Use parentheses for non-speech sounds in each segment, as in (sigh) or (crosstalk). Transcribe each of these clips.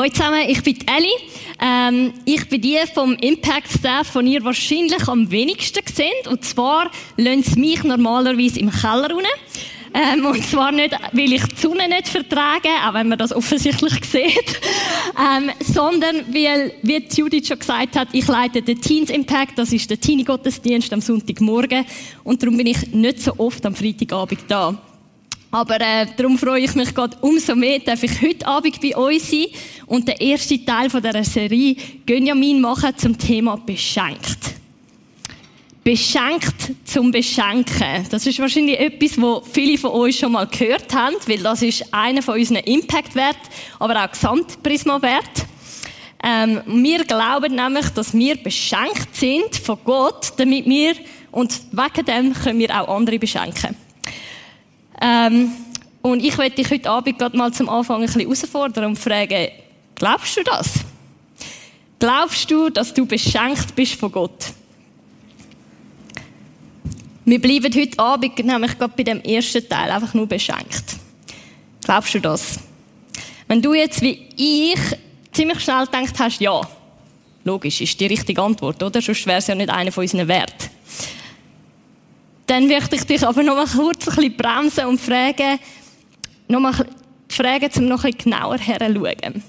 Hallo zusammen, ich bin Ellie. Ähm, ich bin die vom Impact Staff, von ihr wahrscheinlich am wenigsten gesehen. Und zwar lassen sie mich normalerweise im Keller unten. Ähm, und zwar nicht, weil ich die Sonne nicht vertrage, auch wenn man das offensichtlich (laughs) sieht, ähm, sondern weil, wie Judith schon gesagt hat, ich leite den Teens Impact, das ist der Teenie-Gottesdienst am Sonntagmorgen und darum bin ich nicht so oft am Freitagabend da. Aber äh, darum freue ich mich gerade umso mehr, darf ich heute Abend bei euch sein und den ersten Teil von dieser Serie Gönjamin machen zum Thema Beschenkt. Beschenkt zum Beschenken. Das ist wahrscheinlich etwas, wo viele von euch schon mal gehört haben, weil das ist einer von unseren Impact-Wert, aber auch Gesamtprisma-Wert. Ähm, wir glauben nämlich, dass wir beschenkt sind von Gott, damit wir, und wegen dem können wir auch andere beschenken. Ähm, und ich werde dich heute Abend gerade mal zum Anfang ein bisschen herausfordern und fragen, glaubst du das? Glaubst du, dass du beschenkt bist von Gott? Wir bleiben heute Abend nämlich gerade bei dem ersten Teil einfach nur beschenkt. Glaubst du das? Wenn du jetzt wie ich ziemlich schnell gedacht hast, ja, logisch, ist die richtige Antwort, oder? Sonst wäre es ja nicht einer von unseren Werten. Dann möchte ich dich aber noch mal kurz ein bisschen bremsen und fragen, noch mal fragen, um noch ein bisschen genauer herzuschauen.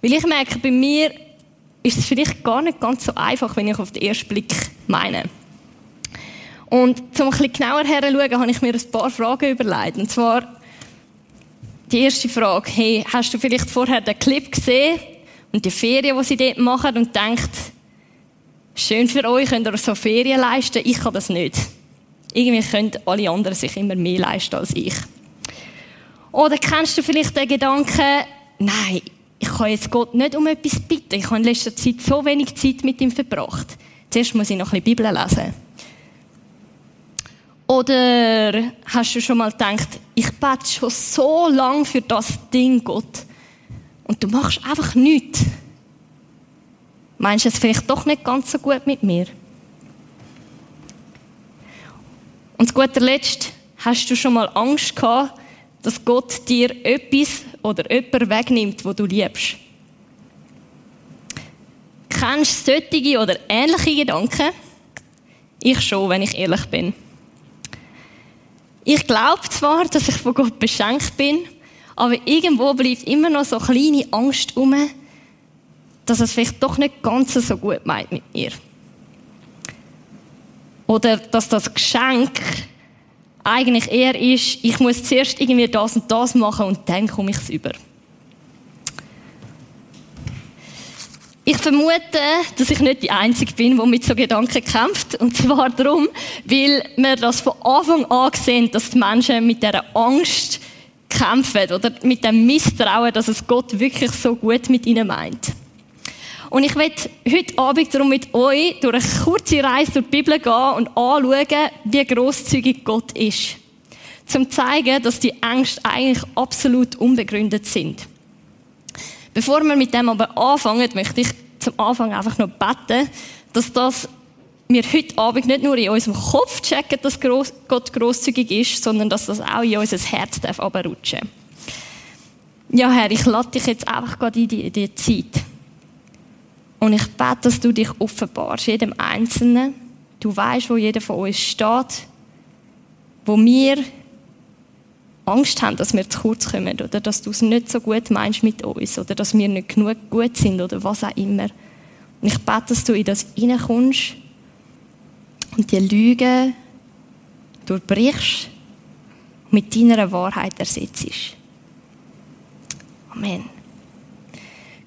Weil ich merke, bei mir ist es vielleicht gar nicht ganz so einfach, wenn ich auf den ersten Blick meine. Und um ein bisschen genauer herzuschauen, habe ich mir ein paar Fragen überlegt. Und zwar, die erste Frage, hey, hast du vielleicht vorher den Clip gesehen und die Ferien, die sie dort machen und denkt, schön für euch, könnt ihr so Ferien leisten, ich kann das nicht. Irgendwie können alle anderen sich immer mehr leisten als ich. Oder kennst du vielleicht den Gedanken, nein, ich kann jetzt Gott nicht um etwas bitten. Ich habe in letzter Zeit so wenig Zeit mit ihm verbracht. Zuerst muss ich noch ein bisschen Bibel lesen. Oder hast du schon mal gedacht, ich bete schon so lange für das Ding, Gott, und du machst einfach nichts? Meinst du es vielleicht doch nicht ganz so gut mit mir? Und zu guter Letzt, hast du schon mal Angst gehabt, dass Gott dir etwas oder jemand wegnimmt, wo du liebst? Kennst du solche oder ähnliche Gedanken? Ich schon, wenn ich ehrlich bin. Ich glaube zwar, dass ich von Gott beschenkt bin, aber irgendwo bleibt immer noch so eine kleine Angst um, dass es vielleicht doch nicht ganz so gut meint mit mir. Oder dass das Geschenk eigentlich eher ist, ich muss zuerst irgendwie das und das machen und dann komme ich es über. Ich vermute, dass ich nicht die Einzige bin, die mit so Gedanken kämpft. Und zwar darum, weil wir das von Anfang an sehen, dass die Menschen mit dieser Angst kämpfen oder mit dem Misstrauen, dass es Gott wirklich so gut mit ihnen meint. Und ich werde heute Abend darum mit euch durch eine kurze Reise durch die Bibel gehen und anschauen, wie grosszügig Gott ist. Zum zeigen, dass die Ängste eigentlich absolut unbegründet sind. Bevor wir mit dem aber anfangen, möchte ich zum Anfang einfach noch beten, dass das wir heute Abend nicht nur in unserem Kopf checken, dass Gott grosszügig ist, sondern dass das auch in unser Herz darf runterrutschen. Ja, Herr, ich lade dich jetzt einfach gerade in die, in die Zeit. Und ich bete, dass du dich offenbarst, jedem Einzelnen. Du weißt, wo jeder von uns steht, wo wir Angst haben, dass wir zu kurz kommen oder dass du es nicht so gut meinst mit uns oder dass wir nicht genug gut sind oder was auch immer. Und ich bete, dass du in das hineinkommst und die Lüge durchbrichst und mit deiner Wahrheit ersetzt. Amen.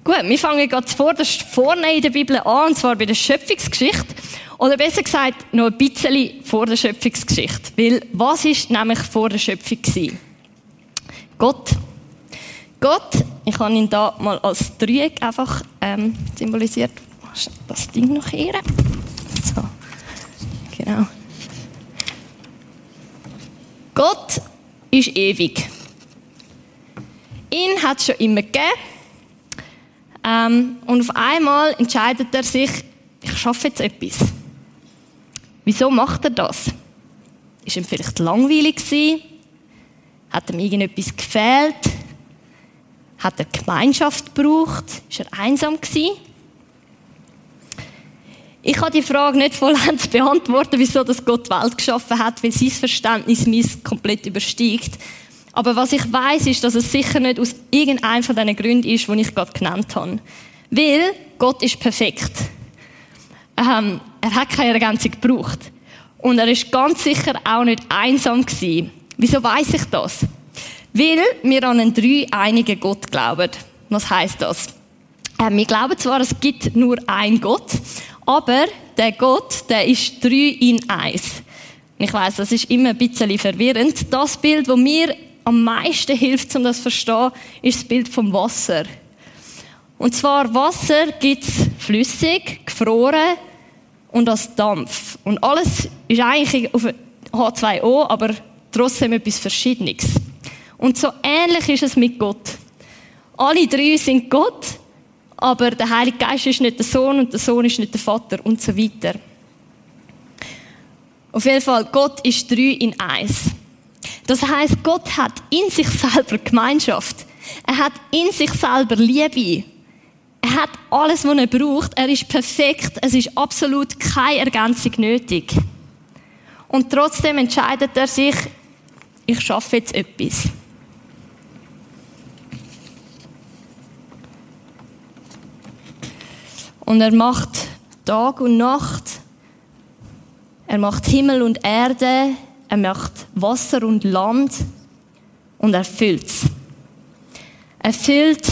Gut, wir fangen gerade vorderst vorne in der Bibel an, und zwar bei der Schöpfungsgeschichte. Oder besser gesagt, noch ein bisschen vor der Schöpfungsgeschichte. Weil, was ist nämlich vor der Schöpfung gewesen? Gott. Gott, ich habe ihn da mal als Dreieck einfach ähm, symbolisiert. Das Ding noch hier. So. Genau. Gott ist ewig. Ihn hat es schon immer gegeben. Ähm, und auf einmal entscheidet er sich, ich schaffe jetzt etwas. Wieso macht er das? Ist ihm vielleicht langweilig gewesen? Hat ihm irgendetwas gefehlt? Hat er Gemeinschaft gebraucht? Ist er einsam gewesen? Ich kann die Frage nicht vollends (laughs) beantworten, wieso das Gott die Welt geschaffen hat, weil sein Verständnis meins komplett übersteigt. Aber was ich weiß, ist, dass es sicher nicht aus irgendeinem von diesen Gründen ist, die ich gerade genannt habe. Weil Gott ist perfekt. Ähm, er hat keine Ergänzung gebraucht. Und er ist ganz sicher auch nicht einsam gewesen. Wieso weiß ich das? Weil wir an einen dreieinigen Gott glauben. Was heißt das? Äh, wir glauben zwar, es gibt nur einen Gott, aber der Gott, der ist drei in eins. Ich weiß, das ist immer ein bisschen verwirrend. Das Bild, das mir am meisten hilft, um das zu verstehen, ist das Bild vom Wasser. Und zwar Wasser gibt es flüssig, gefroren und als Dampf. Und alles ist eigentlich auf H2O, aber trotzdem etwas Verschiedenes. Und so ähnlich ist es mit Gott. Alle drei sind Gott, aber der Heilige Geist ist nicht der Sohn und der Sohn ist nicht der Vater und so weiter. Auf jeden Fall, Gott ist drei in eins. Das heißt, Gott hat in sich selber Gemeinschaft. Er hat in sich selber Liebe. Er hat alles, was er braucht. Er ist perfekt. Es ist absolut keine Ergänzung nötig. Und trotzdem entscheidet er sich, ich schaffe jetzt etwas. Und er macht Tag und Nacht. Er macht Himmel und Erde. Er macht Wasser und Land. Und er füllt's. Er füllt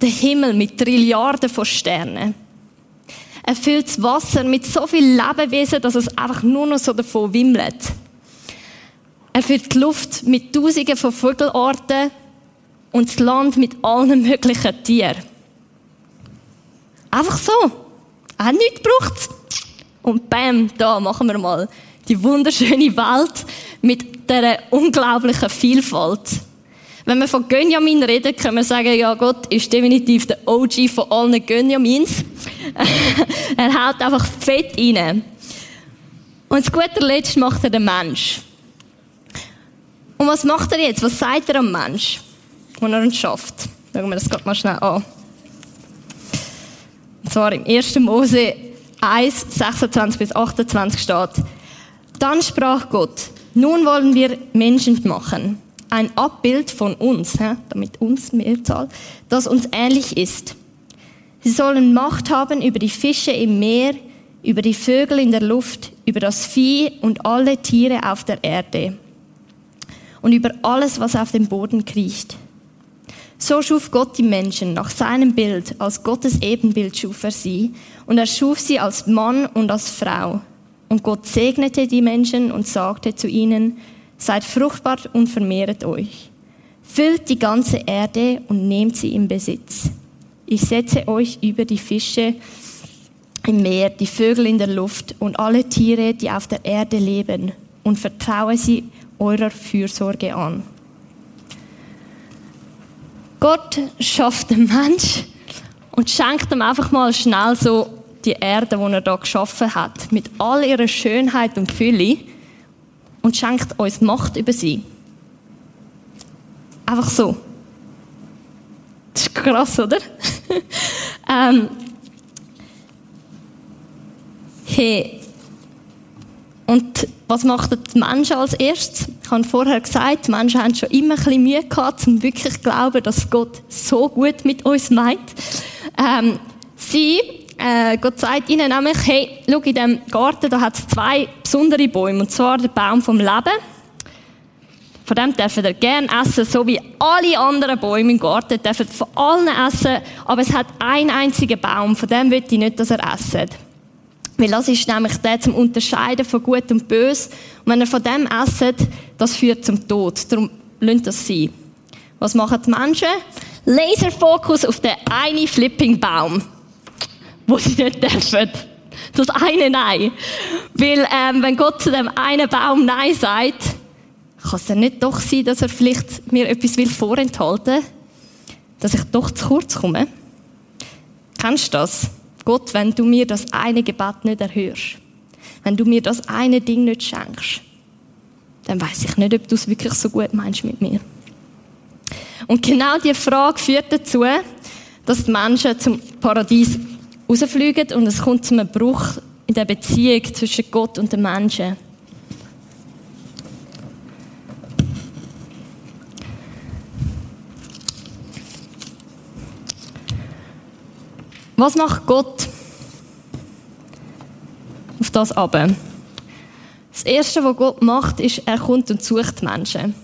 den Himmel mit Trilliarden von Sternen. Er füllt das Wasser mit so viel Lebewesen, dass es einfach nur noch so davon wimmelt. Er füllt die Luft mit Tausenden von Vogelarten und das Land mit allen möglichen Tieren. Einfach so. Er hat nichts gebraucht. Und bam, da machen wir mal die wunderschöne Welt mit dieser unglaublichen Vielfalt. Wenn wir von Gönjamin reden, können wir sagen, ja, Gott ist definitiv der OG von allen Gönjamins. (laughs) er haut einfach Fett rein. Und zu guter Letzt macht er den Mensch. Und was macht er jetzt? Was sagt er am Mensch, wenn er ihn schafft? Schauen wir das gerade mal schnell an. Und zwar im 1. Mose 1, 26 bis 28 steht, dann sprach Gott, nun wollen wir Menschen machen ein Abbild von uns, damit uns Mehrzahl, das uns ähnlich ist. Sie sollen Macht haben über die Fische im Meer, über die Vögel in der Luft, über das Vieh und alle Tiere auf der Erde und über alles, was auf dem Boden kriecht. So schuf Gott die Menschen nach seinem Bild, als Gottes Ebenbild schuf er sie, und er schuf sie als Mann und als Frau. Und Gott segnete die Menschen und sagte zu ihnen, Seid fruchtbar und vermehret euch. Füllt die ganze Erde und nehmt sie in Besitz. Ich setze euch über die Fische im Meer, die Vögel in der Luft und alle Tiere, die auf der Erde leben, und vertraue sie eurer Fürsorge an. Gott schafft den Mensch und schenkt ihm einfach mal schnell so die Erde, die er da geschaffen hat, mit all ihrer Schönheit und Fülle und schenkt uns Macht über sie. Einfach so. Das ist krass, oder? (laughs) ähm, hey. Und was macht die Menschen als erstes? Ich habe vorher gesagt, die Menschen haben schon immer ein bisschen Mühe gehabt, um wirklich zu glauben, dass Gott so gut mit uns meint. Ähm, sie äh, Gott sagt ihnen nämlich, hey, schau, in diesem Garten, da hat es zwei besondere Bäume, und zwar der Baum vom Leben. Von dem dürfen ihr gerne essen, so wie alle anderen Bäume im Garten, dürfen von allen essen, aber es hat einen einzigen Baum, von dem will ich nicht, dass er esset. Weil das ist nämlich der zum Unterscheiden von Gut und Böse. Und wenn er von dem esset, das führt zum Tod. Darum lasst das sein. Was machen die Menschen? Laserfokus auf den einen Flipping Baum wo sie nicht dürfen. Das eine Nein. Weil, ähm, wenn Gott zu dem einen Baum Nein sagt, kann es ja nicht doch sein, dass er vielleicht mir etwas will vorenthalten dass ich doch zu kurz komme. Kennst du das? Gott, wenn du mir das eine Gebet nicht erhörst, wenn du mir das eine Ding nicht schenkst, dann weiß ich nicht, ob du es wirklich so gut meinst mit mir. Und genau diese Frage führt dazu, dass die Menschen zum Paradies rausfliegen und es kommt zu einem Bruch in der Beziehung zwischen Gott und den Menschen. Was macht Gott auf das ab? Das Erste, was Gott macht, ist, er kommt und sucht Menschen.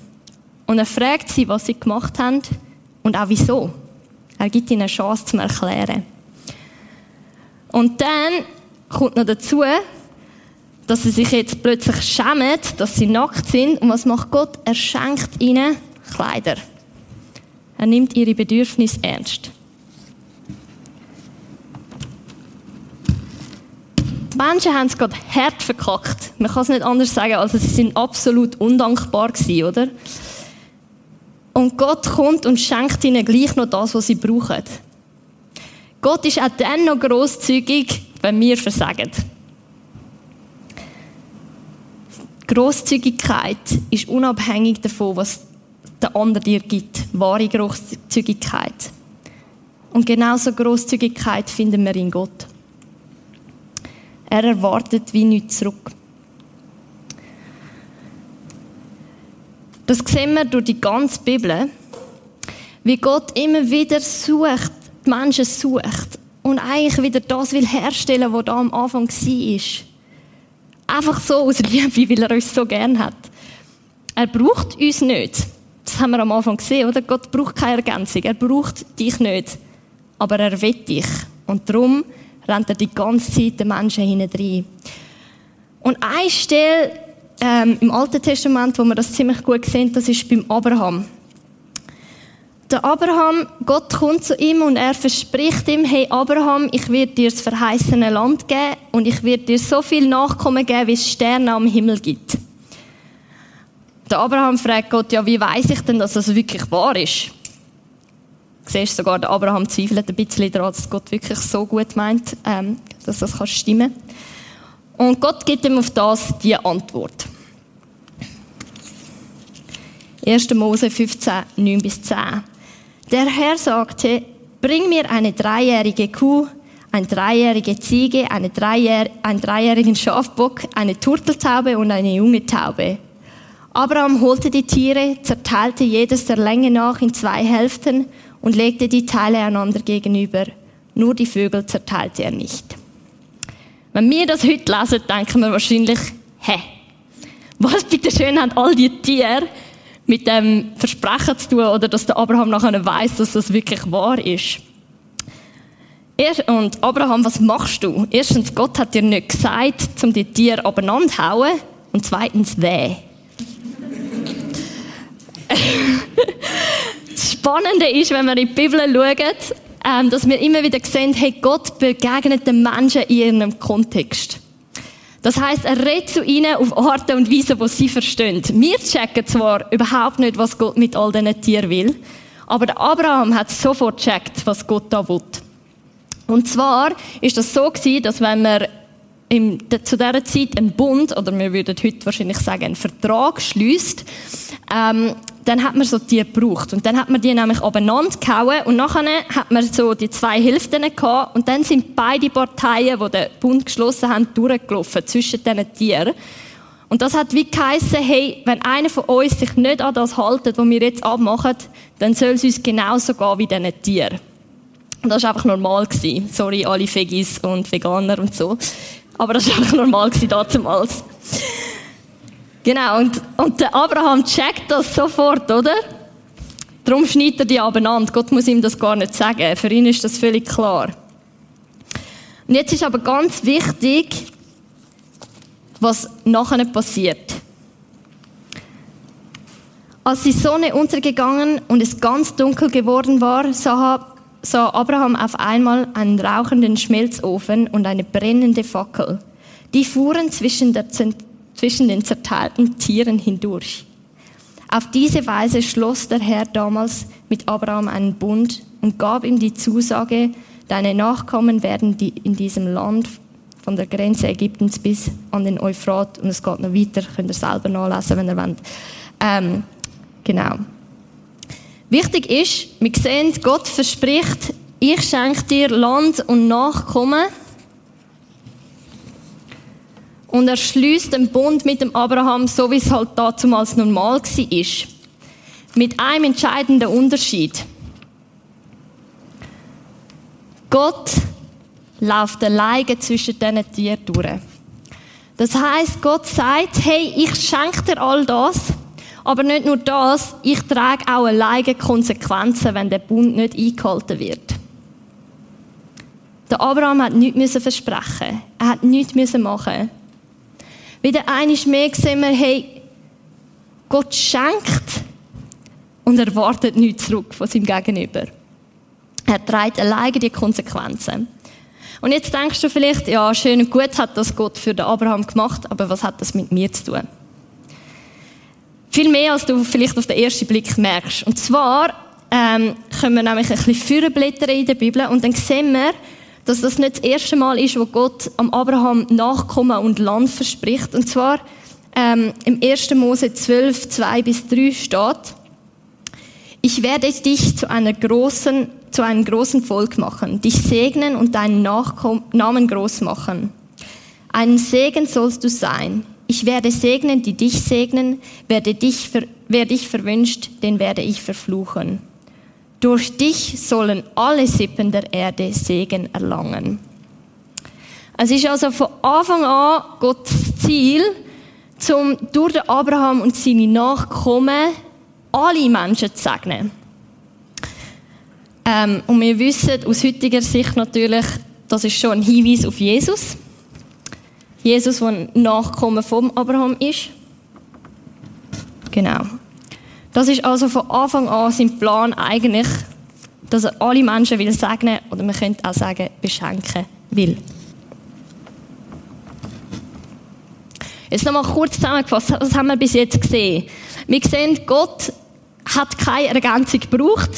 Und er fragt sie, was sie gemacht haben und auch wieso. Er gibt ihnen eine Chance zum Erklären. Und dann kommt noch dazu, dass sie sich jetzt plötzlich schämen, dass sie nackt sind. Und was macht Gott? Er schenkt ihnen Kleider. Er nimmt ihre Bedürfnisse ernst. Die Menschen haben es gerade hart verkackt. Man kann es nicht anders sagen, als sie sind absolut undankbar gewesen, oder? Und Gott kommt und schenkt ihnen gleich noch das, was sie brauchen. Gott ist auch dann noch grosszügig, wenn wir versagen. Grosszügigkeit ist unabhängig davon, was der andere dir gibt. Wahre Grosszügigkeit. Und genauso Grosszügigkeit finden wir in Gott. Er erwartet wie nichts zurück. Das sehen wir durch die ganze Bibel, wie Gott immer wieder sucht, die Menschen sucht und eigentlich wieder das will herstellen, was da am Anfang war. Einfach so aus Liebe, (laughs) weil er uns so gern hat. Er braucht uns nicht. Das haben wir am Anfang gesehen, oder? Gott braucht keine Ergänzung. Er braucht dich nicht. Aber er will dich. Und darum rennt er die ganze Zeit den Menschen hinein. Und eine Stelle ähm, im Alten Testament, wo wir das ziemlich gut sehen, das ist beim Abraham. Der Abraham, Gott kommt zu ihm und er verspricht ihm, hey Abraham, ich werde dir das verheißene Land geben und ich werde dir so viel Nachkommen geben, wie es Sterne am Himmel gibt. Der Abraham fragt Gott, ja, wie weiß ich denn, dass das wirklich wahr ist? Du siehst sogar, der Abraham zweifelt ein bisschen daran, dass Gott wirklich so gut meint, ähm, dass das kann stimmen Und Gott gibt ihm auf das die Antwort. 1. Mose 15, 9 bis 10. Der Herr sagte, bring mir eine dreijährige Kuh, eine dreijährige Ziege, eine dreijähr einen dreijährigen Schafbock, eine Turteltaube und eine junge Taube. Abraham holte die Tiere, zerteilte jedes der Länge nach in zwei Hälften und legte die Teile einander gegenüber. Nur die Vögel zerteilte er nicht. Wenn wir das heute lesen, denken wir wahrscheinlich, hä? Was bitte schön haben all die Tiere mit dem Versprechen zu tun oder dass der Abraham nachher weiß, dass das wirklich wahr ist. Und Abraham, was machst du? Erstens, Gott hat dir nicht gesagt, um die Tiere abeinander zu hauen. Und zweitens, weh. das Spannende ist, wenn wir in die Bibel schauen, ähm, dass wir immer wieder sehen, hey, Gott begegnet den Menschen in ihrem Kontext. Das heißt, er redet zu ihnen auf Arten und Weise, die sie verstehen. Wir checken zwar überhaupt nicht, was Gott mit all diesen Tieren will, aber der Abraham hat sofort checkt, was Gott da will. Und zwar ist das so gewesen, dass wenn man im, zu dieser Zeit einen Bund, oder wir würden heute wahrscheinlich sagen, einen Vertrag schließt, ähm, dann hat man so die gebraucht. Und dann hat man die nämlich abeinander gehauen und nachher hat man so die zwei Hälften gehabt und dann sind beide Parteien, die den Bund geschlossen haben, durchgelaufen zwischen diesen Tieren. Und das hat wie geheissen, hey, wenn einer von uns sich nicht an das haltet, was wir jetzt abmachen, dann soll es uns genauso gehen wie diesen Tieren. Und das war einfach normal. Gewesen. Sorry, alle Veggies und Veganer und so. Aber das war einfach normal damals. Genau, und, und der Abraham checkt das sofort, oder? Darum schneidet er die abeinander. Gott muss ihm das gar nicht sagen. Für ihn ist das völlig klar. Und jetzt ist aber ganz wichtig, was nachher passiert. Als die Sonne untergegangen und es ganz dunkel geworden war, sah, sah Abraham auf einmal einen rauchenden Schmelzofen und eine brennende Fackel. Die fuhren zwischen der zwischen den zerteilten Tieren hindurch. Auf diese Weise schloss der Herr damals mit Abraham einen Bund und gab ihm die Zusage, deine Nachkommen werden die in diesem Land von der Grenze Ägyptens bis an den Euphrat, und es geht noch weiter, könnt ihr selber nachlesen, wenn ihr wollt. Ähm, genau. Wichtig ist, wir sehen, Gott verspricht, ich schenke dir Land und Nachkommen. Und er schließt den Bund mit dem Abraham, so wie es halt damals normal war. Mit einem entscheidenden Unterschied. Gott läuft alleine zwischen diesen Tieren durch. Das heißt, Gott sagt, hey, ich schenke dir all das, aber nicht nur das, ich trage auch alleine Konsequenzen, wenn der Bund nicht eingehalten wird. Der Abraham hat nichts versprechen. Er hat nichts machen. Wieder eines mehr sehen wir, hey, Gott schenkt und erwartet nichts zurück von seinem Gegenüber. Er trägt alleine die Konsequenzen. Und jetzt denkst du vielleicht, ja, schön und gut hat das Gott für den Abraham gemacht, aber was hat das mit mir zu tun? Viel mehr, als du vielleicht auf den ersten Blick merkst. Und zwar ähm, können wir nämlich ein bisschen vorblättern in der Bibel und dann sehen wir, dass das nicht das erste Mal ist, wo Gott am Abraham Nachkommen und Land verspricht. Und zwar ähm, im 1. Mose 12, 2 bis 3 steht, ich werde dich zu einer großen zu einem großen Volk machen, dich segnen und deinen Nachkom Namen groß machen. Ein Segen sollst du sein. Ich werde segnen, die dich segnen, werde dich wer dich verwünscht, den werde ich verfluchen. Durch dich sollen alle Sippen der Erde Segen erlangen. Es ist also von Anfang an Gottes Ziel, zum durch den Abraham und seine Nachkommen alle Menschen zu segnen. Ähm, und wir wissen aus heutiger Sicht natürlich, das ist schon ein Hinweis auf Jesus. Jesus, der ein Nachkommen vom Abraham ist. Genau. Das ist also von Anfang an sein Plan eigentlich, dass er alle Menschen will segnen oder man könnte auch sagen beschenken will. Jetzt nochmal kurz zusammengefasst, was haben wir bis jetzt gesehen? Wir sehen, Gott hat keine Ergänzung gebraucht.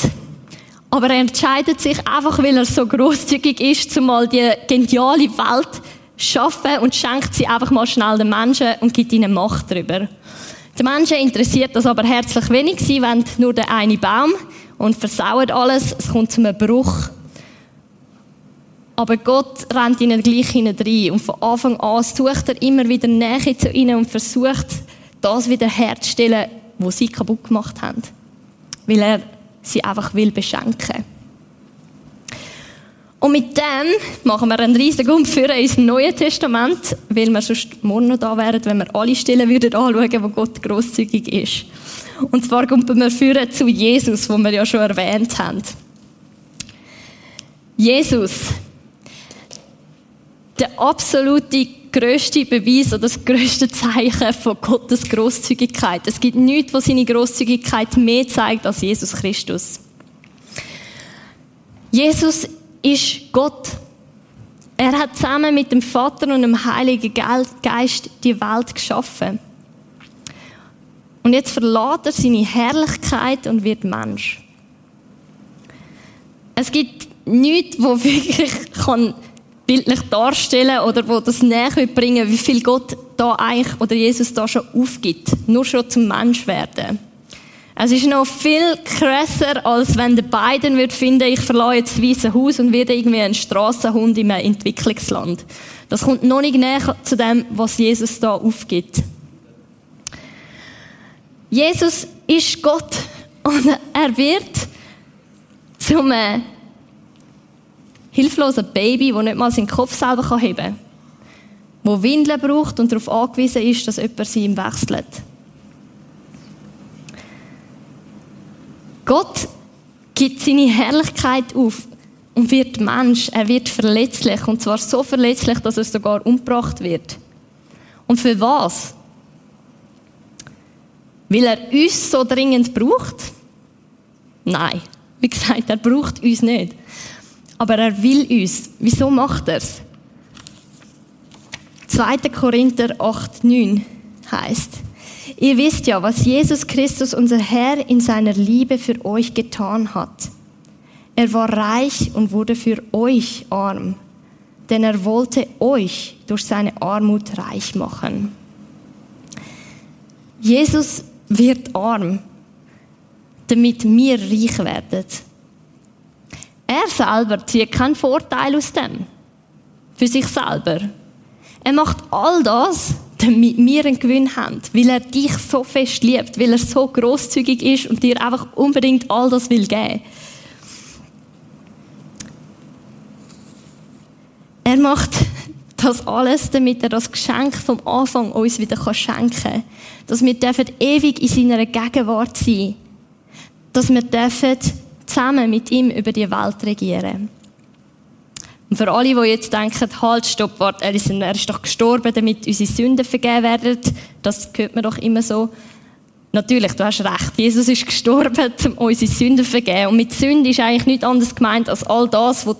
Aber er entscheidet sich einfach, weil er so großzügig ist, zumal die geniale Welt schaffen und schenkt sie einfach mal schnell den Menschen und gibt ihnen Macht darüber. Die Menschen interessiert das aber herzlich wenig. Sie wollen nur den einen Baum und versauen alles. Es kommt zu einem Bruch. Aber Gott rennt ihnen gleich hinein. Und von Anfang an sucht er immer wieder Nähe zu ihnen und versucht, das wieder herzustellen, was sie kaputt gemacht haben. Weil er sie einfach will beschenken. Und mit dem machen wir einen riesigen Umführen ins Neue Testament, weil wir sonst morgen noch da wären, wenn wir alle Stellen würden anschauen, wo Gott grosszügig ist. Und zwar kommen wir führen zu Jesus, wo wir ja schon erwähnt haben. Jesus, der absolute größte Beweis oder das größte Zeichen von Gottes Großzügigkeit. Es gibt nichts, was seine Großzügigkeit mehr zeigt als Jesus Christus. Jesus ist Gott. Er hat zusammen mit dem Vater und dem Heiligen Geist die Welt geschaffen. Und jetzt verlässt er seine Herrlichkeit und wird Mensch. Es gibt nichts, wo (laughs) wirklich kann bildlich darstellen oder wo das näher bringen wie viel Gott da eigentlich oder Jesus da schon aufgibt. Nur schon zum Mensch werden. Es ist noch viel krasser, als wenn der Biden würde finden, ich verlasse jetzt das Weiße Haus und werde irgendwie ein Strassenhund im Entwicklungsland. Das kommt noch nicht näher zu dem, was Jesus da aufgibt. Jesus ist Gott und er wird zum hilfloser Baby, das nicht mal seinen Kopf selber heben kann. Wo Windeln braucht und darauf angewiesen ist, dass jemand sie ihm wechselt. Gott gibt seine Herrlichkeit auf und wird Mensch. Er wird verletzlich. Und zwar so verletzlich, dass er sogar umgebracht wird. Und für was? Weil er uns so dringend braucht? Nein. Wie gesagt, er braucht uns nicht aber er will uns. Wieso macht er es? 2. Korinther 8, 9 heißt, ihr wisst ja, was Jesus Christus, unser Herr, in seiner Liebe für euch getan hat. Er war reich und wurde für euch arm, denn er wollte euch durch seine Armut reich machen. Jesus wird arm. damit wir reich werden. Er selber zieht keinen Vorteil aus dem. Für sich selber. Er macht all das, damit wir einen Gewinn haben, weil er dich so fest liebt, weil er so großzügig ist und dir einfach unbedingt all das will geben. Er macht das alles, damit er das Geschenk vom Anfang uns wieder schenken kann. Dass wir dürfen ewig in seiner Gegenwart sein. Dass wir dürfen zusammen mit ihm über die Welt regieren. Und für alle, die jetzt denken, halt, stopp, warte, er ist, er ist doch gestorben, damit unsere Sünden vergeben werden, das hört man doch immer so. Natürlich, du hast recht. Jesus ist gestorben, (laughs) um unsere Sünden zu vergeben. Und mit Sünde ist eigentlich nichts anderes gemeint als all das, was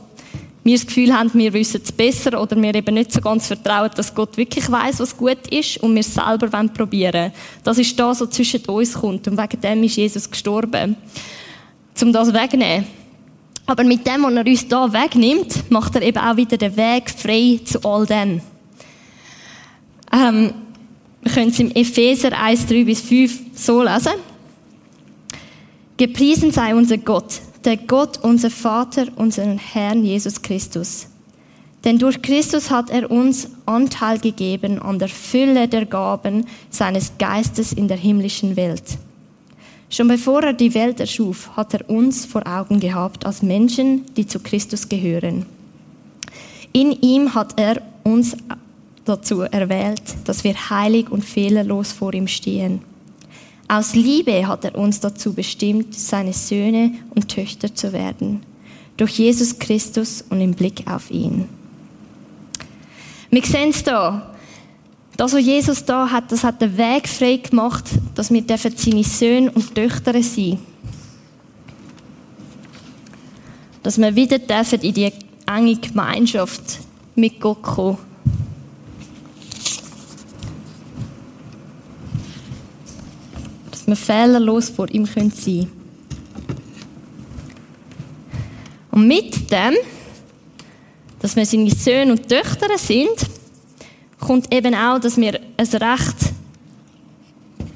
wir das Gefühl haben, wir wissen es besser oder wir eben nicht so ganz vertrauen, dass Gott wirklich weiß, was gut ist und wir selber probieren wollen. Das ist das, was zwischen uns kommt. Und wegen dem ist Jesus gestorben. Um das wegzunehmen. Aber mit dem, was er uns da wegnimmt, macht er eben auch wieder den Weg frei zu all dem. Ähm, wir können es im Epheser 1, 3 bis 5 so lesen. Gepriesen sei unser Gott, der Gott, unser Vater, unseren Herrn Jesus Christus. Denn durch Christus hat er uns Anteil gegeben an der Fülle der Gaben seines Geistes in der himmlischen Welt. Schon bevor er die Welt erschuf, hat er uns vor Augen gehabt als Menschen, die zu Christus gehören. In ihm hat er uns dazu erwählt, dass wir heilig und fehlerlos vor ihm stehen. Aus Liebe hat er uns dazu bestimmt, seine Söhne und Töchter zu werden, durch Jesus Christus und im Blick auf ihn. Wir sehen es hier. Das, was Jesus da hat, das hat den Weg frei gemacht, dass wir seine Söhne und Töchter sein dürfen. Dass wir wieder dürfen in die enge Gemeinschaft mit Gott kommen. Dass wir fehlerlos vor ihm sein können. Und mit dem, dass wir seine Söhne und Töchter sind, kommt eben auch, dass wir ein Recht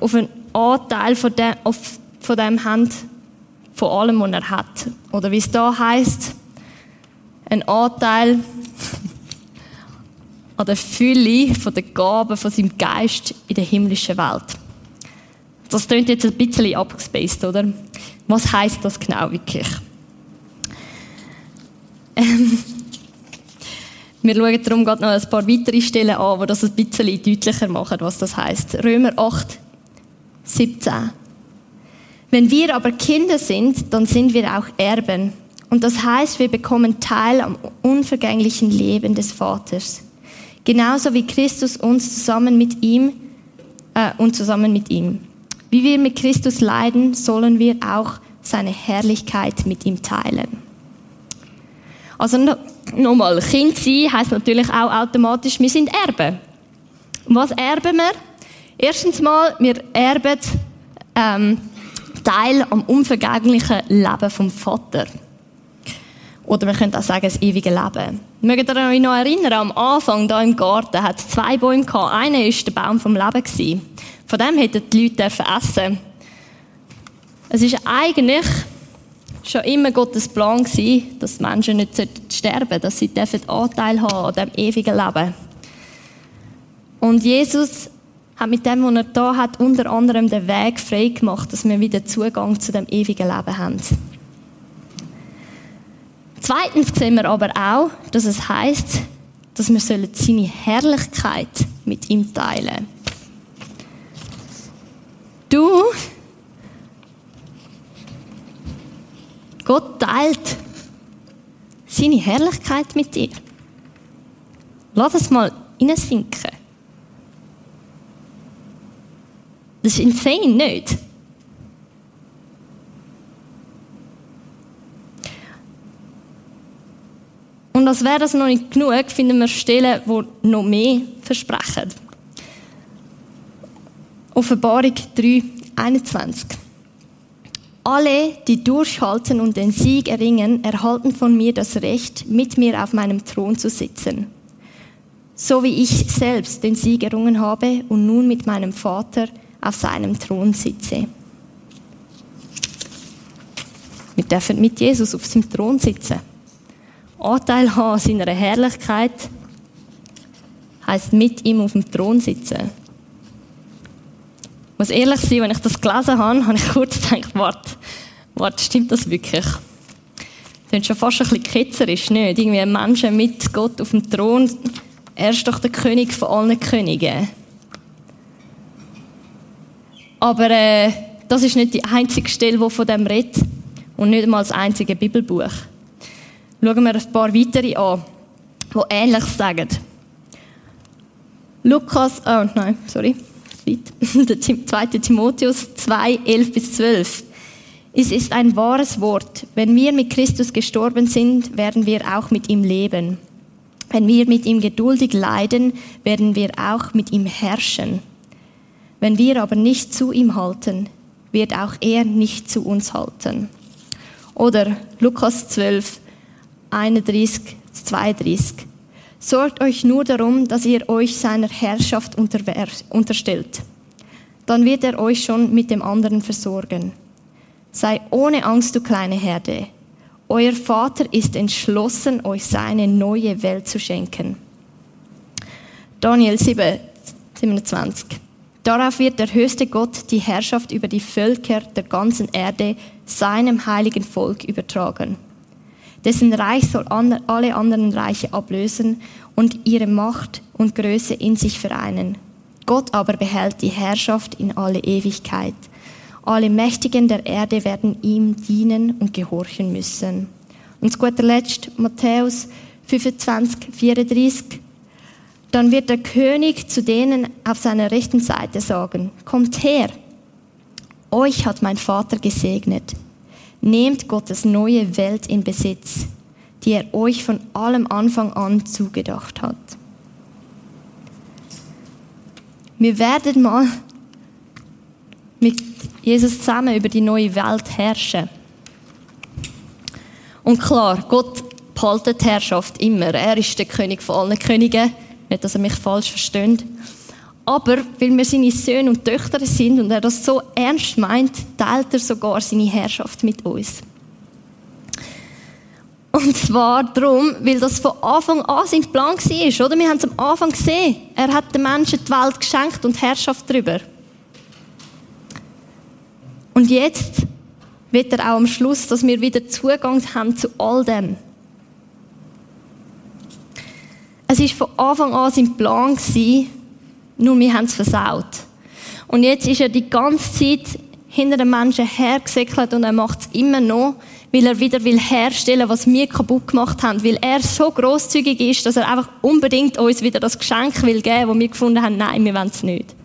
auf einen Anteil von dem, auf, von dem haben, von allem, was er hat. Oder wie es da heißt, ein Anteil (laughs) an der Fülle von den Gaben von seinem Geist in der himmlischen Welt. Das klingt jetzt ein bisschen abgespaced, oder? Was heißt das genau wirklich? Ähm, wir schauen darum gerade noch ein paar weitere Stellen an, die das ein bisschen deutlicher machen, was das heißt. Römer 8, 17. Wenn wir aber Kinder sind, dann sind wir auch Erben. Und das heißt, wir bekommen Teil am unvergänglichen Leben des Vaters. Genauso wie Christus uns zusammen mit ihm äh, und zusammen mit ihm. Wie wir mit Christus leiden, sollen wir auch seine Herrlichkeit mit ihm teilen. Also nochmal, Kind sein heisst natürlich auch automatisch, wir sind Erben. Und was erben wir? Erstens mal, wir erben ähm, Teil am unvergänglichen Leben vom Vater. Oder wir können auch sagen, das ewige Leben. Mögt ihr euch noch erinnern, am Anfang da im Garten hat es zwei Bäume gehabt. Einer war der Baum vom Leben. Von dem hätten die Leute essen Es ist eigentlich schon immer Gottes Plan gewesen, dass die Menschen nicht sterben sollten, dass sie Anteil haben an diesem ewigen Leben. Und Jesus hat mit dem, was er da hat, unter anderem den Weg frei gemacht, dass wir wieder Zugang zu dem ewigen Leben haben. Zweitens sehen wir aber auch, dass es heißt, dass wir seine Herrlichkeit mit ihm teilen. Du Gott teilt seine Herrlichkeit mit dir. Lass es mal sinken. Das ist insane, nicht? Und als wäre das noch nicht genug, finden wir Stellen, die noch mehr versprechen. Offenbarung 3, 21. Alle, die durchhalten und den Sieg erringen, erhalten von mir das Recht, mit mir auf meinem Thron zu sitzen. So wie ich selbst den Sieg errungen habe und nun mit meinem Vater auf seinem Thron sitze. Wir dürfen mit Jesus auf seinem Thron sitzen. Anteil haben an seiner Herrlichkeit heisst mit ihm auf dem Thron sitzen. Muss ehrlich sein, wenn ich das gelesen habe, habe ich kurz gedacht, warte, warte, stimmt das wirklich? Das ist schon fast ein bisschen ketzerisch, nicht? Irgendwie Menschen mit Gott auf dem Thron. Er ist doch der König von allen Königen. Aber äh, das ist nicht die einzige Stelle, die von dem redet. Und nicht einmal das einzige Bibelbuch. Schauen wir ein paar weitere an, die Ähnliches sagen. Lukas, oh nein, sorry, (laughs) der 2. Timotheus 2, 11 bis 12. Es ist ein wahres Wort. Wenn wir mit Christus gestorben sind, werden wir auch mit ihm leben. Wenn wir mit ihm geduldig leiden, werden wir auch mit ihm herrschen. Wenn wir aber nicht zu ihm halten, wird auch er nicht zu uns halten. Oder Lukas 12, 31, 32. Sorgt euch nur darum, dass ihr euch seiner Herrschaft unterstellt. Dann wird er euch schon mit dem anderen versorgen. Sei ohne Angst, du kleine Herde. Euer Vater ist entschlossen, euch seine neue Welt zu schenken. Daniel 7, 27. Darauf wird der höchste Gott die Herrschaft über die Völker der ganzen Erde seinem heiligen Volk übertragen. Dessen Reich soll alle anderen Reiche ablösen und ihre Macht und Größe in sich vereinen. Gott aber behält die Herrschaft in alle Ewigkeit. Alle Mächtigen der Erde werden ihm dienen und gehorchen müssen. Und zu guter Letzt Matthäus 25, 34. Dann wird der König zu denen auf seiner rechten Seite sagen, kommt her, euch hat mein Vater gesegnet. Nehmt Gottes neue Welt in Besitz, die er euch von allem Anfang an zugedacht hat. Wir werden mal mit Jesus zusammen über die neue Welt herrschen. Und klar, Gott behaltet die Herrschaft immer. Er ist der König von allen Königen. Nicht, dass er mich falsch versteht. Aber weil wir seine Söhne und Töchter sind und er das so ernst meint, teilt er sogar seine Herrschaft mit uns. Und zwar darum, weil das von Anfang an sein Plan war, oder? Wir haben es am Anfang gesehen. Er hat den Menschen die Welt geschenkt und Herrschaft darüber. Und jetzt wird er auch am Schluss, dass wir wieder Zugang haben zu all dem. Es ist von Anfang an sein Plan nur wir haben es versaut. Und jetzt ist er die ganze Zeit hinter den Menschen hergesäckelt und er macht es immer noch, weil er wieder will herstellen, was wir kaputt gemacht haben, weil er so großzügig ist, dass er einfach unbedingt uns wieder das Geschenk will geben, wo wir gefunden haben, nein, wir wollen es nicht.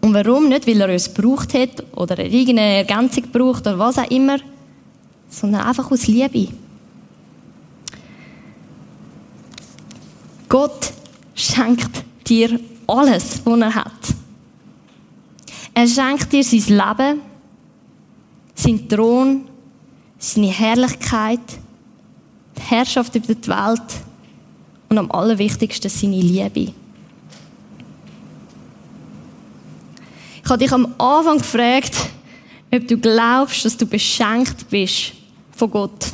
Und warum? Nicht, weil er uns gebraucht hat oder irgendeine Ergänzung braucht oder was auch immer, sondern einfach aus Liebe. Gott schenkt dir alles, was er hat. Er schenkt dir sein Leben, sein Thron, seine Herrlichkeit, die Herrschaft über die Welt und am allerwichtigsten seine Liebe. Ich habe dich am Anfang gefragt, ob du glaubst, dass du beschenkt bist von Gott.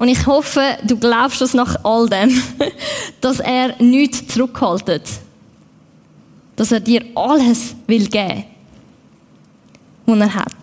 Und ich hoffe, du glaubst das nach all dem, (laughs) dass er nichts zurückhaltet. Dass er dir alles will geben, was er hat.